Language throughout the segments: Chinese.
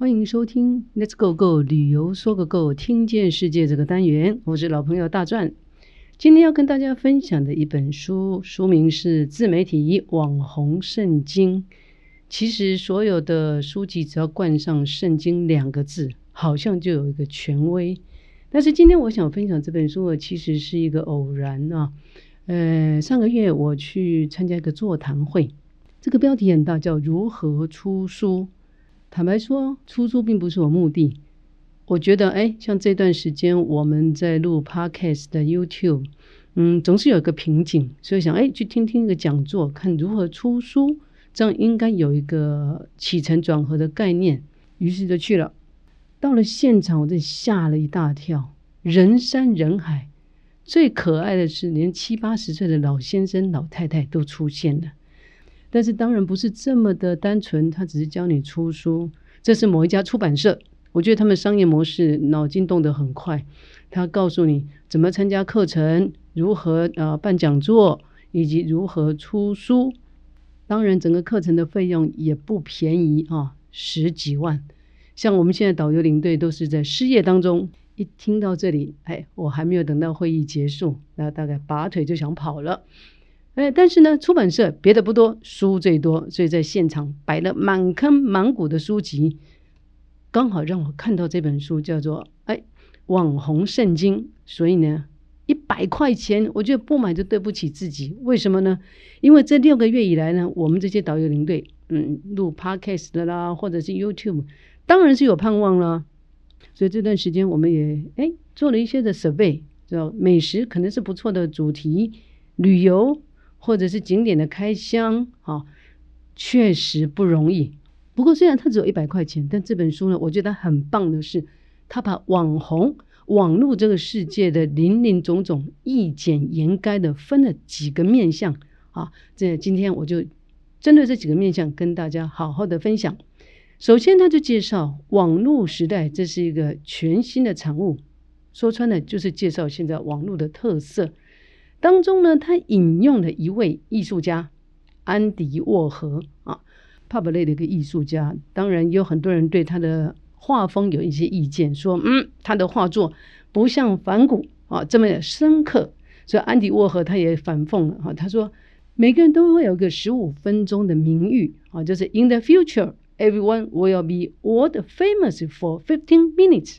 欢迎收听 Let's Go Go 旅游说个够，听见世界这个单元，我是老朋友大壮。今天要跟大家分享的一本书，书名是《自媒体网红圣经》。其实所有的书籍只要冠上“圣经”两个字，好像就有一个权威。但是今天我想分享这本书，其实是一个偶然啊。呃，上个月我去参加一个座谈会，这个标题很大，叫“如何出书”。坦白说，出书并不是我目的。我觉得，哎，像这段时间我们在录 podcast 的 YouTube，嗯，总是有一个瓶颈，所以想，哎，去听听一个讲座，看如何出书，这样应该有一个起承转合的概念。于是就去了。到了现场，我真吓了一大跳，人山人海。最可爱的是，连七八十岁的老先生、老太太都出现了。但是当然不是这么的单纯，他只是教你出书。这是某一家出版社，我觉得他们商业模式脑筋动得很快。他告诉你怎么参加课程，如何呃办讲座，以及如何出书。当然，整个课程的费用也不便宜啊，十几万。像我们现在导游领队都是在失业当中，一听到这里，哎，我还没有等到会议结束，那大概拔腿就想跑了。哎，但是呢，出版社别的不多，书最多，所以在现场摆了满坑满谷的书籍，刚好让我看到这本书，叫做《哎网红圣经》。所以呢，一百块钱，我觉得不买就对不起自己。为什么呢？因为这六个月以来呢，我们这些导游领队，嗯，录 podcast 的啦，或者是 YouTube，当然是有盼望了。所以这段时间我们也哎做了一些的 survey，知道美食可能是不错的主题，旅游。或者是景点的开箱啊，确实不容易。不过虽然它只有一百块钱，但这本书呢，我觉得很棒的是，它把网红、网络这个世界的林林总总一简言赅的分了几个面向啊。这今天我就针对这几个面向跟大家好好的分享。首先，他就介绍网络时代这是一个全新的产物，说穿了就是介绍现在网络的特色。当中呢，他引用了一位艺术家安迪沃荷啊，pub 类的一个艺术家。当然，有很多人对他的画风有一些意见，说嗯，他的画作不像梵谷啊这么深刻。所以安迪沃荷他也反讽了哈，他说每个人都会有个十五分钟的名誉啊，就是 In the future, everyone will be world famous for fifteen minutes。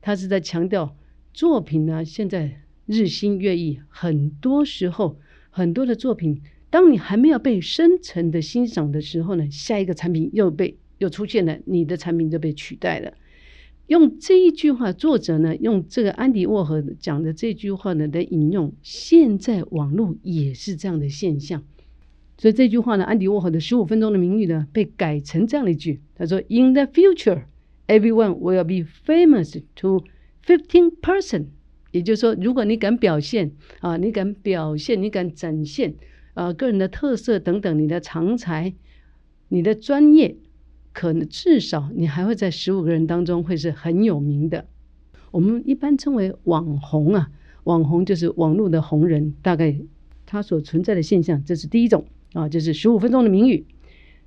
他是在强调作品呢，现在。日新月异，很多时候，很多的作品，当你还没有被深层的欣赏的时候呢，下一个产品又被又出现了，你的产品就被取代了。用这一句话，作者呢用这个安迪沃荷讲的这句话呢的引用，现在网络也是这样的现象。所以这句话呢，安迪沃荷的十五分钟的名誉呢，被改成这样的一句，他说：“In the future, everyone will be famous to fifteen person。”也就是说，如果你敢表现啊，你敢表现，你敢展现啊，个人的特色等等，你的长才，你的专业，可能至少你还会在十五个人当中会是很有名的。我们一般称为网红啊，网红就是网络的红人，大概他所存在的现象，这是第一种啊，就是十五分钟的名誉。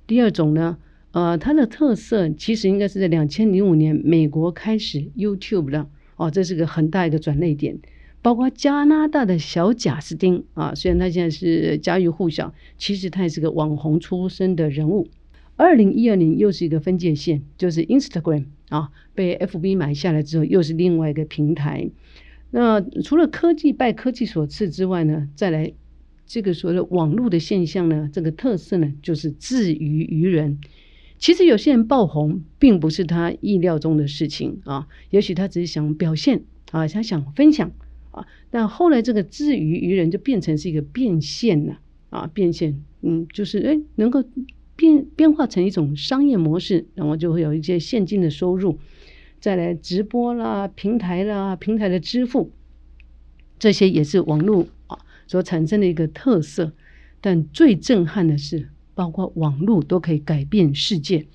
第二种呢，呃，它的特色其实应该是在两千零五年美国开始 YouTube 的。哦，这是个很大一个转捩点，包括加拿大的小贾斯汀啊，虽然他现在是家喻户晓，其实他也是个网红出身的人物。二零一二年又是一个分界线，就是 Instagram 啊，被 FB 买下来之后，又是另外一个平台。那除了科技拜科技所赐之外呢，再来这个所谓的网络的现象呢，这个特色呢，就是自娱于人。其实有些人爆红，并不是他意料中的事情啊。也许他只是想表现啊，他想分享啊。但后来这个自娱于人，就变成是一个变现了啊，变现，嗯，就是哎，能够变变化成一种商业模式，然后就会有一些现金的收入。再来直播啦，平台啦，平台的支付，这些也是网络啊所产生的一个特色。但最震撼的是。包括网络都可以改变世界。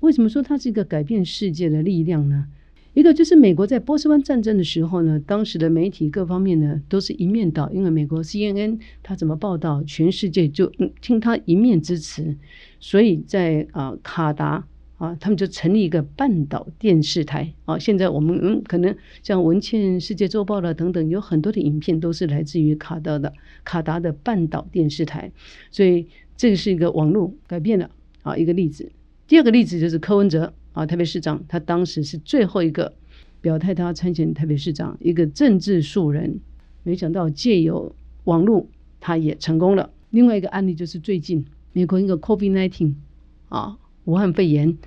为什么说它是一个改变世界的力量呢？一个就是美国在波斯湾战争的时候呢，当时的媒体各方面呢都是一面倒，因为美国 CNN 它怎么报道，全世界就听它一面之词。所以在啊卡达啊，他们就成立一个半岛电视台啊。现在我们嗯，可能像文茜世界周报了等等，有很多的影片都是来自于卡达的卡达的半岛电视台，所以这个是一个网络改变了啊一个例子。第二个例子就是柯文哲啊，台北市长，他当时是最后一个表态他参选台北市长一个政治素人，没想到借由网络他也成功了。另外一个案例就是最近美国一个 COVID-19 啊。武汉肺炎，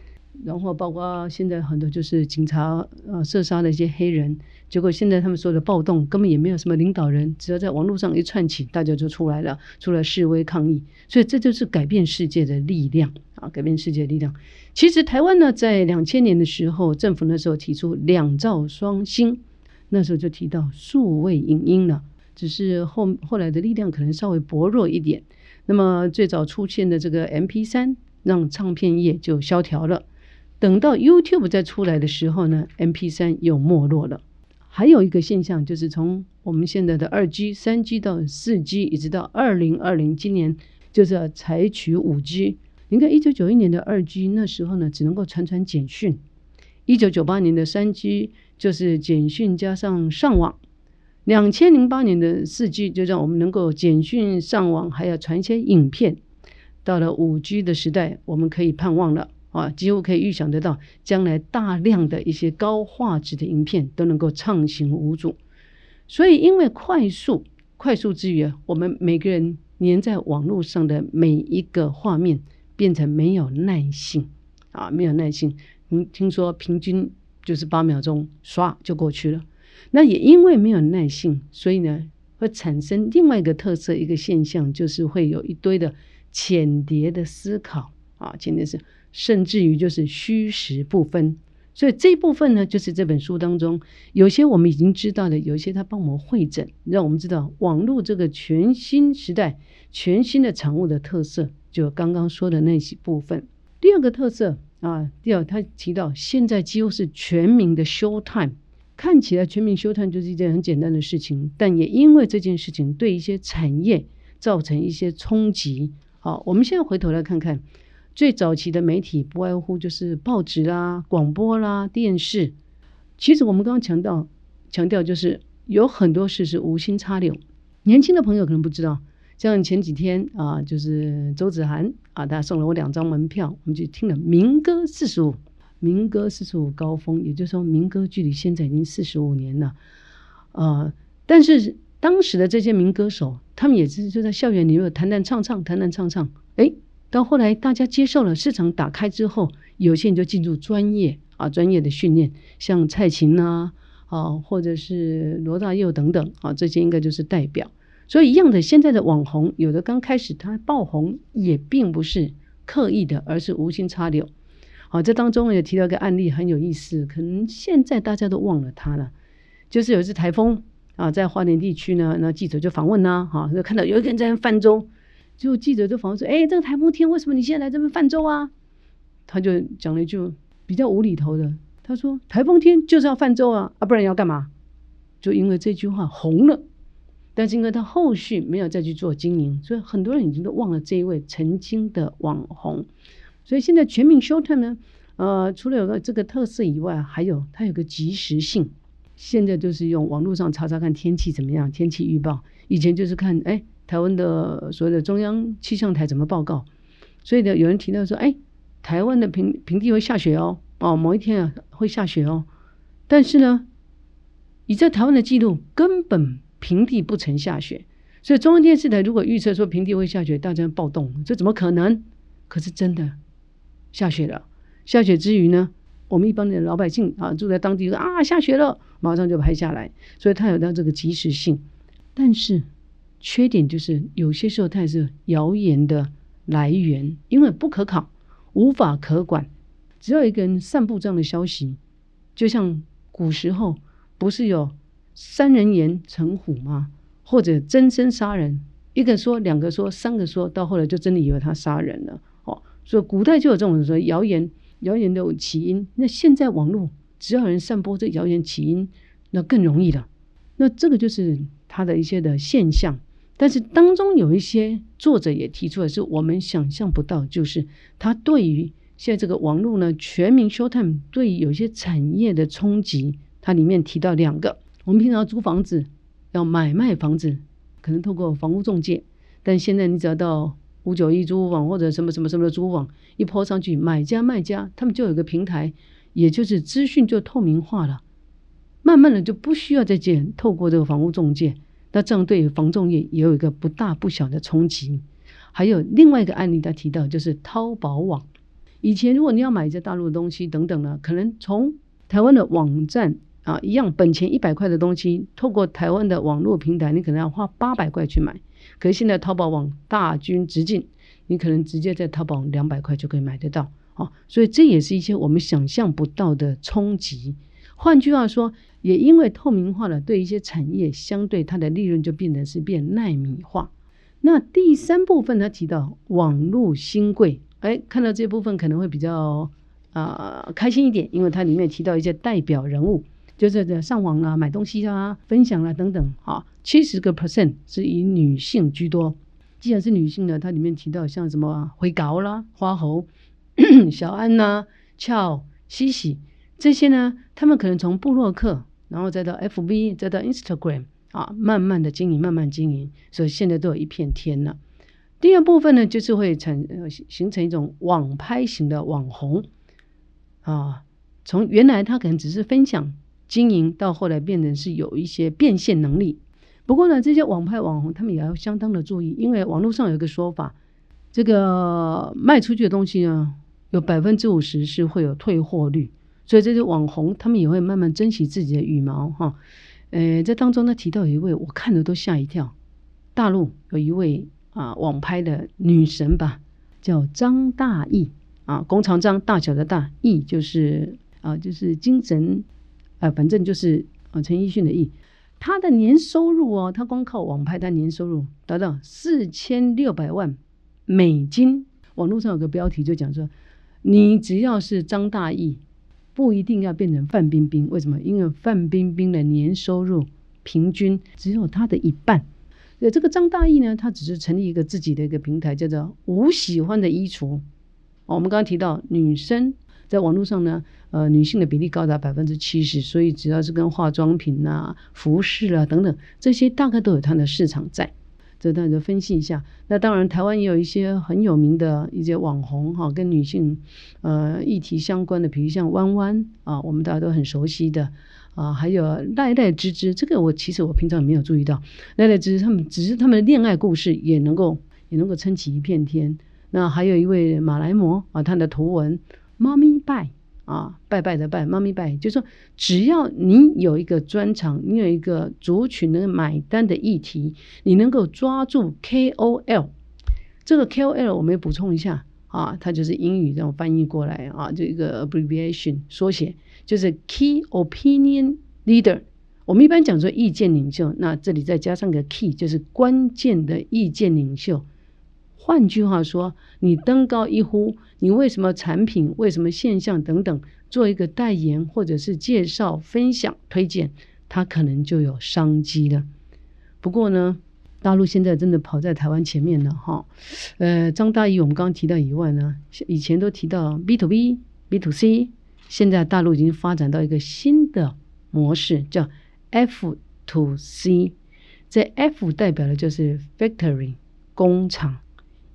然后包括现在很多就是警察呃射杀了一些黑人，结果现在他们说的暴动根本也没有什么领导人，只要在网络上一串起，大家就出来了，出来示威抗议，所以这就是改变世界的力量啊！改变世界的力量。其实台湾呢，在两千年的时候，政府那时候提出两兆双星，那时候就提到数位影音了，只是后后来的力量可能稍微薄弱一点。那么最早出现的这个 M P 三。让唱片业就萧条了。等到 YouTube 再出来的时候呢，MP3 又没落了。还有一个现象就是，从我们现在的二 G、三 G 到四 G，一直到二零二零，今年就是要采取五 G。你看，一九九一年的二 G 那时候呢，只能够传传简讯；一九九八年的三 G 就是简讯加上上网；两千零八年的四 G 就让我们能够简讯上网，还要传一些影片。到了五 G 的时代，我们可以盼望了啊，几乎可以预想得到，将来大量的一些高画质的影片都能够畅行无阻。所以，因为快速、快速之余，我们每个人粘在网络上的每一个画面变成没有耐性啊，没有耐性。嗯，听说平均就是八秒钟刷就过去了。那也因为没有耐性，所以呢，会产生另外一个特色，一个现象，就是会有一堆的。浅碟的思考啊，浅碟是甚至于就是虚实不分，所以这一部分呢，就是这本书当中有些我们已经知道的，有一些他帮我们会诊，让我们知道网络这个全新时代、全新的产物的特色，就刚刚说的那些部分。第二个特色啊，第二他提到现在几乎是全民的 show time，看起来全民 show time 就是一件很简单的事情，但也因为这件事情对一些产业造成一些冲击。好，我们现在回头来看看，最早期的媒体不外乎就是报纸啦、广播啦、电视。其实我们刚刚强调强调，就是有很多事是无心插柳。年轻的朋友可能不知道，像前几天啊，就是周子涵啊，他送了我两张门票，我们就听了民歌四十五，民歌四十五高峰，也就是说民歌距离现在已经四十五年了啊，但是。当时的这些民歌手，他们也是就在校园里面弹弹唱唱，弹弹唱唱。哎，到后来大家接受了，市场打开之后，有些人就进入专业啊，专业的训练，像蔡琴呐，啊，或者是罗大佑等等啊，这些应该就是代表。所以一样的，现在的网红，有的刚开始他爆红，也并不是刻意的，而是无心插柳。好，这当中也提到一个案例很有意思，可能现在大家都忘了他了，就是有一次台风。啊，在花莲地区呢，那记者就访问呢，哈，就看到有一个人在泛舟，就记者就访问说：“哎，这个台风天为什么你现在来这边泛舟啊？”他就讲了一句比较无厘头的，他说：“台风天就是要泛舟啊，啊，不然要干嘛？”就因为这句话红了，但是因为他后续没有再去做经营，所以很多人已经都忘了这一位曾经的网红。所以现在全民 show time 呢，呃，除了有个这个特色以外，还有它有个及时性。现在就是用网络上查查看天气怎么样，天气预报。以前就是看，哎，台湾的所谓的中央气象台怎么报告。所以呢，有人提到说，哎，台湾的平平地会下雪哦，哦，某一天啊会下雪哦。但是呢，你在台湾的记录根本平地不曾下雪。所以中央电视台如果预测说平地会下雪，大家暴动，这怎么可能？可是真的下雪了。下雪之余呢？我们一般的老百姓啊，住在当地说啊，下雪了，马上就拍下来，所以它有到这个及时性。但是缺点就是有些时候它也是谣言的来源，因为不可考，无法可管。只要一个人散布这样的消息，就像古时候不是有三人言成虎吗？或者真身杀人，一个说，两个说，三个说到后来就真的以为他杀人了。哦，所以古代就有这种说谣言。谣言的起因，那现在网络只要有人散播这谣言起因，那更容易了。那这个就是它的一些的现象。但是当中有一些作者也提出的，是我们想象不到，就是他对于现在这个网络呢，全民 Showtime 对有些产业的冲击，它里面提到两个，我们平常租房子要买卖房子，可能透过房屋中介，但现在你只要到五九一租屋网或者什么什么什么的租屋网一抛上去，买家卖家他们就有个平台，也就是资讯就透明化了，慢慢的就不需要再建透过这个房屋中介，那这样对房仲业也有一个不大不小的冲击。还有另外一个案例，他提到就是淘宝网。以前如果你要买在大陆的东西等等呢，可能从台湾的网站啊一样本钱一百块的东西，透过台湾的网络平台，你可能要花八百块去买。可是现在淘宝网大军直进，你可能直接在淘宝两百块就可以买得到啊。所以这也是一些我们想象不到的冲击。换句话说，也因为透明化了，对一些产业相对它的利润就变得是变耐米化。那第三部分他提到网络新贵，哎，看到这部分可能会比较啊开心一点，因为它里面提到一些代表人物，就是在上网啊、买东西啊、分享啊等等，哈，七十个 percent 是以女性居多。既然是女性呢，它里面提到像什么灰高啦、花猴、小安呐、俏、西西这些呢，他们可能从布洛克，然后再到 FB，再到 Instagram。啊，慢慢的经营，慢慢经营，所以现在都有一片天了。第二部分呢，就是会产形成一种网拍型的网红啊，从原来他可能只是分享经营，到后来变成是有一些变现能力。不过呢，这些网拍网红他们也要相当的注意，因为网络上有一个说法，这个卖出去的东西呢，有百分之五十是会有退货率，所以这些网红他们也会慢慢珍惜自己的羽毛哈。呃，在当中呢提到有一位，我看了都吓一跳。大陆有一位啊网拍的女神吧，叫张大奕啊，弓长张大小的大奕就是啊就是精神啊，反正就是啊陈奕迅的奕。他的年收入哦，他光靠网拍，他年收入达到四千六百万美金。网络上有个标题就讲说，你只要是张大奕。不一定要变成范冰冰，为什么？因为范冰冰的年收入平均只有她的一半。呃，这个张大奕呢，他只是成立一个自己的一个平台，叫做“无喜欢的衣橱”。我们刚刚提到，女生在网络上呢，呃，女性的比例高达百分之七十，所以只要是跟化妆品啊、服饰啊等等这些，大概都有它的市场在。这大家分析一下。那当然，台湾也有一些很有名的一些网红哈，跟女性呃议题相关的，比如像弯弯啊，我们大家都很熟悉的啊，还有赖赖芝芝，这个我其实我平常没有注意到，赖赖芝芝他们只是他们的恋爱故事也能够也能够撑起一片天。那还有一位马来模啊，他的图文妈咪拜。啊，拜拜的拜，妈咪拜，就是说，只要你有一个专长，你有一个族群能买单的议题，你能够抓住 KOL，这个 KOL 我们也补充一下啊，它就是英语这样翻译过来啊，这个 abbreviation 缩写就是 Key Opinion Leader。我们一般讲说意见领袖，那这里再加上个 Key，就是关键的意见领袖。换句话说，你登高一呼，你为什么产品、为什么现象等等，做一个代言或者是介绍、分享、推荐，它可能就有商机了。不过呢，大陆现在真的跑在台湾前面了哈。呃，张大奕我们刚刚提到以外呢，以前都提到 B to B、B to C，现在大陆已经发展到一个新的模式，叫 F to C。这 F 代表的就是 Factory 工厂。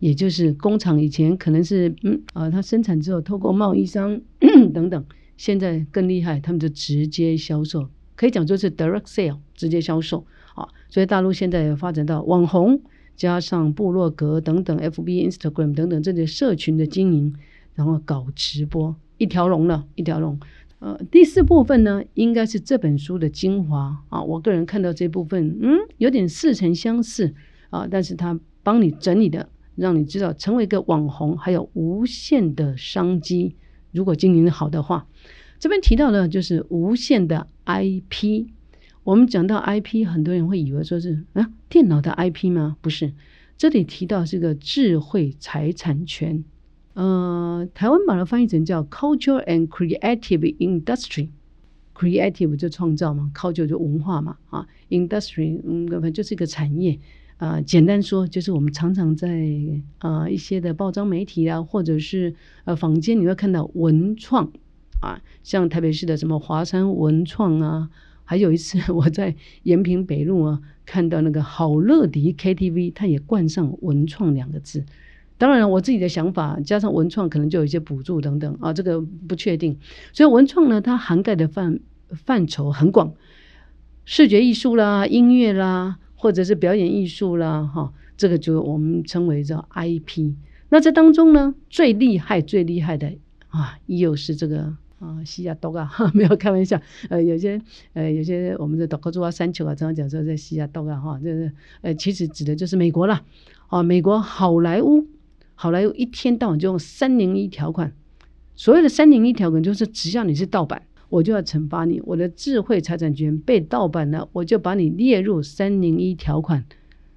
也就是工厂以前可能是嗯啊，它生产之后透过贸易商 等等，现在更厉害，他们就直接销售，可以讲就是 direct sale 直接销售啊。所以大陆现在发展到网红加上部落格等等，FB、Instagram 等等这些社群的经营，然后搞直播，一条龙了，一条龙。呃，第四部分呢，应该是这本书的精华啊。我个人看到这部分，嗯，有点似曾相识啊，但是他帮你整理的。让你知道成为一个网红还有无限的商机，如果经营的好的话，这边提到的就是无限的 IP。我们讲到 IP，很多人会以为说是啊电脑的 IP 吗？不是，这里提到是个智慧财产权。呃，台湾把它翻译成叫 Culture and Creative Industry。Creative 就创造嘛，Culture 就文化嘛，啊，Industry 嗯，就是一个产业。呃，简单说就是我们常常在呃一些的报章媒体啊，或者是呃坊间你会看到文创啊，像台北市的什么华山文创啊，还有一次 我在延平北路啊看到那个好乐迪 KTV，它也冠上文创两个字。当然，我自己的想法加上文创，可能就有一些补助等等啊，这个不确定。所以文创呢，它涵盖的范范畴很广，视觉艺术啦、音乐啦，或者是表演艺术啦，哈，这个就我们称为叫 IP。那这当中呢，最厉害、最厉害的啊，又是这个啊，西亚多啊，没有开玩笑。呃，有些呃，有些我们的岛科做啊、山丘啊，常常讲说在西亚多啊，哈，就是呃，其实指的就是美国啦，啊，美国好莱坞。好莱坞一天到晚就用三零一条款，所谓的三零一条款就是只要你是盗版，我就要惩罚你。我的智慧财产权被盗版了，我就把你列入三零一条款。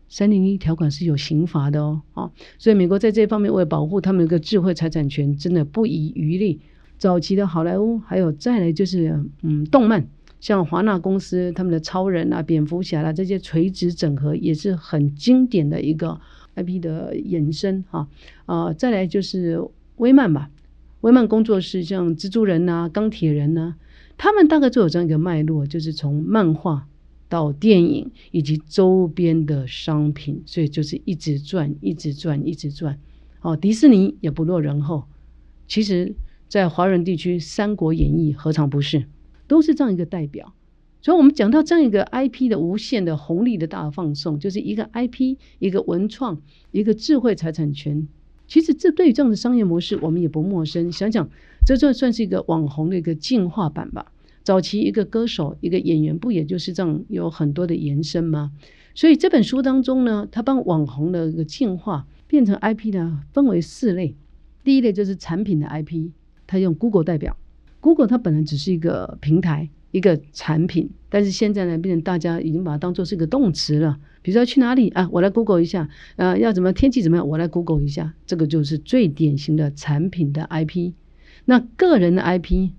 三零一条款是有刑罚的哦，啊，所以美国在这方面为保护他们的智慧财产权，真的不遗余力。早期的好莱坞，还有再来就是嗯，动漫，像华纳公司他们的超人啊、蝙蝠侠啦这些垂直整合，也是很经典的一个。IP 的延伸哈啊，再来就是威漫吧，威漫工作室像蜘蛛人呐、钢铁人呐，他们大概就有这样一个脉络，就是从漫画到电影以及周边的商品，所以就是一直转、一直转、一直转。哦，迪士尼也不落人后，其实，在华人地区，《三国演义》何尝不是，都是这样一个代表。所以，我们讲到这样一个 IP 的无限的红利的大放送，就是一个 IP，一个文创，一个智慧财产权。其实，这对于这样的商业模式，我们也不陌生。想想，这算算是一个网红的一个进化版吧。早期一个歌手、一个演员，不也就是这样有很多的延伸吗？所以这本书当中呢，他帮网红的一个进化变成 IP 呢，分为四类。第一类就是产品的 IP，他用 Google 代表。Google 它本来只是一个平台。一个产品，但是现在呢，变成大家已经把它当做是一个动词了。比如说去哪里啊，我来 Google 一下，呃，要怎么天气怎么样，我来 Google 一下，这个就是最典型的产品的 IP。那个人的 IP，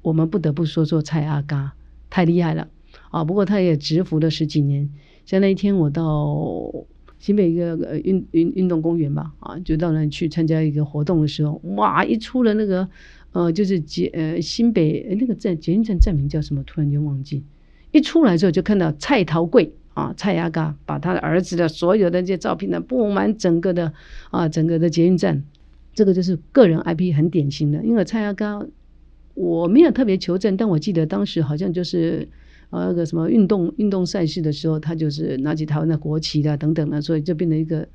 我们不得不说说蔡阿嘎，太厉害了啊！不过他也蛰伏了十几年。像那一天我到新北一个呃运运运动公园吧，啊，就到那去参加一个活动的时候，哇，一出了那个。呃，就是捷呃新北那个站捷运站站名叫什么？突然间忘记。一出来之后就看到蔡桃贵啊，蔡阿嘎把他的儿子的所有的这些照片呢布满整个的啊整个的捷运站。这个就是个人 IP 很典型的，因为蔡阿嘎我没有特别求证，但我记得当时好像就是呃那个什么运动运动赛事的时候，他就是拿起台湾的国旗的等等的，所以就变成一个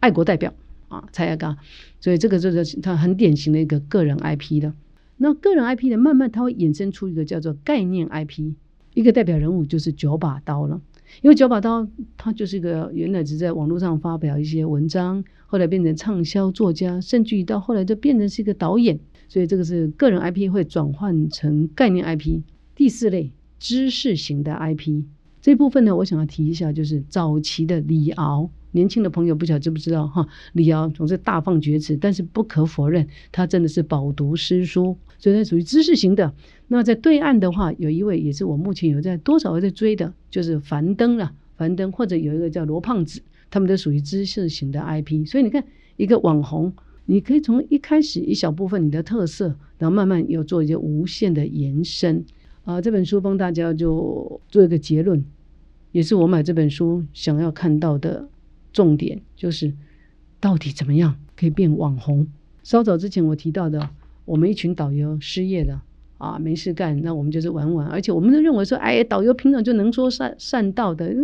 爱国代表啊蔡阿嘎。所以这个就是他很典型的一个个人 IP 的。那个人 IP 呢，慢慢它会衍生出一个叫做概念 IP，一个代表人物就是九把刀了。因为九把刀他就是一个原来只在网络上发表一些文章，后来变成畅销作家，甚至于到后来就变成是一个导演。所以这个是个人 IP 会转换成概念 IP。第四类知识型的 IP 这部分呢，我想要提一下，就是早期的李敖。年轻的朋友不晓得知不知道哈？李敖总是大放厥词，但是不可否认，他真的是饱读诗书，所以他属于知识型的。那在对岸的话，有一位也是我目前有在多少在追的，就是樊登了。樊登或者有一个叫罗胖子，他们都属于知识型的 IP。所以你看，一个网红，你可以从一开始一小部分你的特色，然后慢慢有做一些无限的延伸。啊，这本书帮大家就做一个结论，也是我买这本书想要看到的。重点就是，到底怎么样可以变网红？稍早之前我提到的，我们一群导游失业了啊，没事干，那我们就是玩玩。而且我们都认为说，哎，导游平常就能说善善道的，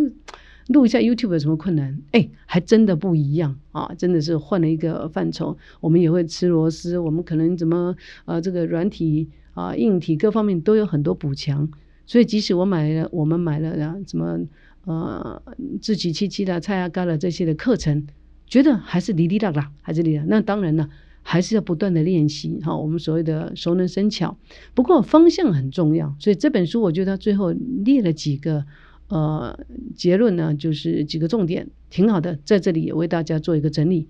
录一下 YouTube 有什么困难？哎，还真的不一样啊，真的是换了一个范畴。我们也会吃螺丝，我们可能怎么呃，这个软体啊、硬体各方面都有很多补强。所以即使我买了，我们买了啊，什么？呃，自己七七的、菜啊、干了这些的课程，觉得还是离离啦啦，还是离啦。那当然了，还是要不断的练习哈。我们所谓的熟能生巧，不过方向很重要。所以这本书，我觉得最后列了几个呃结论呢，就是几个重点，挺好的。在这里也为大家做一个整理。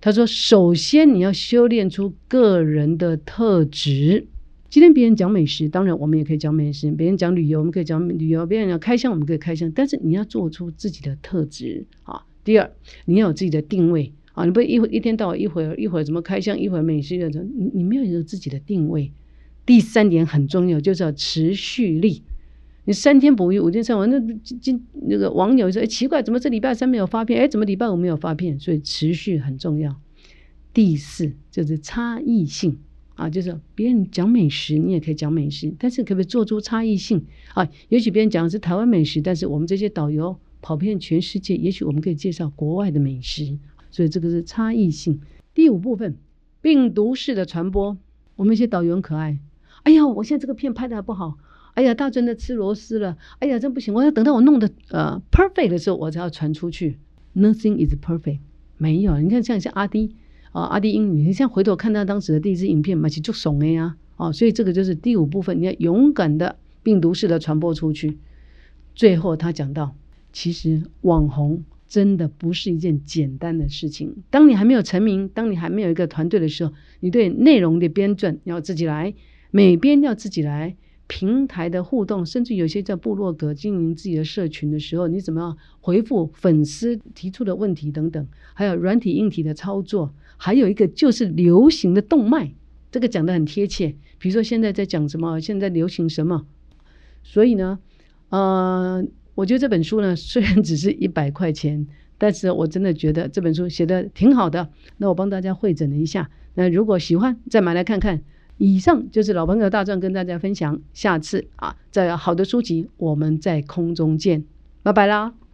他说，首先你要修炼出个人的特质。今天别人讲美食，当然我们也可以讲美食；别人讲旅游，我们可以讲旅游；别人讲开箱，我们可以开箱。但是你要做出自己的特质啊，第二，你要有自己的定位啊，你不一会一天到晚一会儿一会儿怎么开箱，一会儿美食的，你你没有一个自己的定位。第三点很重要，就是要持续力。你三天捕鱼五天晒网，那今那个网友说：“哎，奇怪，怎么这礼拜三没有发片？哎，怎么礼拜五没有发片？”所以持续很重要。第四就是差异性啊，就是别人讲美食，你也可以讲美食，但是可不可以做出差异性啊？也许别人讲的是台湾美食，但是我们这些导游跑遍全世界，也许我们可以介绍国外的美食。所以这个是差异性。第五部分，病毒式的传播。我们一些导游很可爱。哎呀，我现在这个片拍的还不好。哎呀，大真的吃螺丝了！哎呀，真不行！我要等到我弄的呃 perfect 的时候，我才要传出去。Nothing is perfect，没有。你看像像阿迪啊，阿迪英语，你现在回头看他当时的第一支影片，嘛，其就怂了呀！哦，所以这个就是第五部分，你要勇敢的病毒式的传播出去。最后他讲到，其实网红真的不是一件简单的事情。当你还没有成名，当你还没有一个团队的时候，你对内容的编撰要自己来，美编要自己来。平台的互动，甚至有些在部落格经营自己的社群的时候，你怎么样回复粉丝提出的问题等等，还有软体硬体的操作，还有一个就是流行的动脉，这个讲的很贴切。比如说现在在讲什么，现在流行什么，所以呢，呃，我觉得这本书呢，虽然只是一百块钱，但是我真的觉得这本书写的挺好的。那我帮大家会诊了一下，那如果喜欢，再买来看看。以上就是老朋友大壮跟大家分享，下次啊，在好的书籍，我们在空中见，拜拜啦。